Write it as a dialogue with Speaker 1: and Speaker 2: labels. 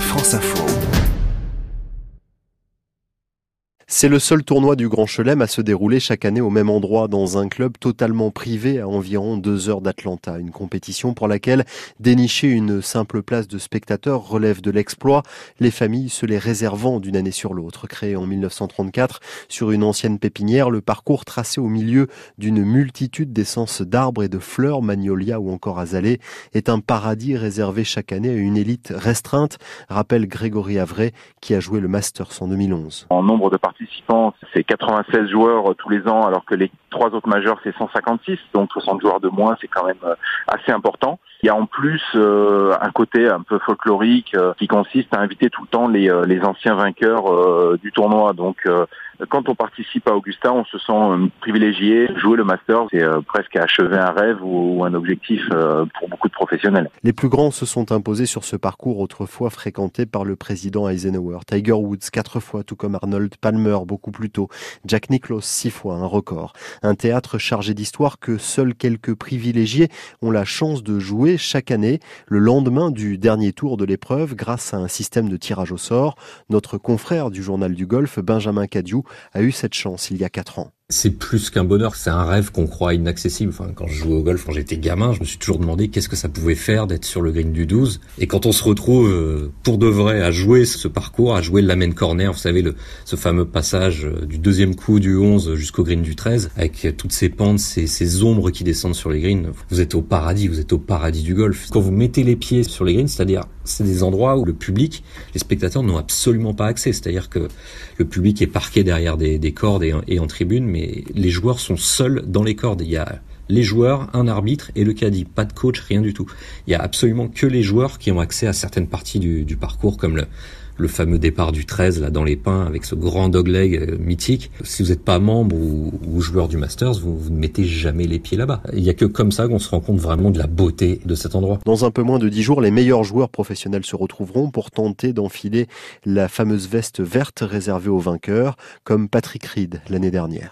Speaker 1: France Info.
Speaker 2: C'est le seul tournoi du Grand Chelem à se dérouler chaque année au même endroit dans un club totalement privé à environ deux heures d'Atlanta. Une compétition pour laquelle dénicher une simple place de spectateur relève de l'exploit, les familles se les réservant d'une année sur l'autre. Créé en 1934 sur une ancienne pépinière, le parcours tracé au milieu d'une multitude d'essences d'arbres et de fleurs, magnolia ou encore azalées, est un paradis réservé chaque année à une élite restreinte, rappelle Grégory Avray qui a joué le Masters en 2011.
Speaker 3: En nombre de c'est 96 joueurs euh, tous les ans, alors que les trois autres majeurs, c'est 156. Donc 60 joueurs de moins, c'est quand même euh, assez important. Il y a en plus euh, un côté un peu folklorique qui consiste à inviter tout le temps les, les anciens vainqueurs du tournoi. Donc quand on participe à Augusta, on se sent privilégié. Jouer le Master, c'est presque achever un rêve ou, un objectif pour beaucoup de professionnels.
Speaker 2: Les plus grands se sont imposés sur ce parcours autrefois fréquenté par le président Eisenhower. Tiger Woods quatre fois, tout comme Arnold Palmer beaucoup plus tôt. Jack Nicklaus six fois, un record. Un théâtre chargé d'histoire que seuls quelques privilégiés ont la chance de jouer chaque année, le lendemain du dernier tour de l'épreuve, grâce à un système de tirage au sort. Notre confrère du journal du golf, Benjamin Cadieu, a eu cette chance il y a quatre ans.
Speaker 4: C'est plus qu'un bonheur, c'est un rêve qu'on croit inaccessible. Enfin, quand je jouais au golf, quand j'étais gamin, je me suis toujours demandé qu'est-ce que ça pouvait faire d'être sur le green du 12. Et quand on se retrouve euh, pour de vrai à jouer ce parcours, à jouer le main corner, vous savez, le, ce fameux passage euh, du deuxième coup du 11 jusqu'au green du 13, avec toutes ces pentes, ces, ces ombres qui descendent sur les greens, vous êtes au paradis, vous êtes au paradis du golf. Quand vous mettez les pieds sur les greens, c'est-à-dire c'est des endroits où le public, les spectateurs n'ont absolument pas accès. C'est-à-dire que le public est parqué derrière des, cordes et, en tribune, mais les joueurs sont seuls dans les cordes. Il y a les joueurs, un arbitre et le caddie. Pas de coach, rien du tout. Il y a absolument que les joueurs qui ont accès à certaines parties du, parcours, comme le, fameux départ du 13 là dans les pins avec ce grand dogleg euh, mythique. Si vous n'êtes pas membre ou, joueur du Masters, vous, vous, ne mettez jamais les pieds là-bas. Il n'y a que comme ça qu'on se rend compte vraiment de la beauté de cet endroit.
Speaker 2: Dans un peu moins de dix jours, les meilleurs joueurs professionnels se retrouveront pour tenter d'enfiler la fameuse veste verte réservée aux vainqueurs, comme Patrick Reed l'année dernière.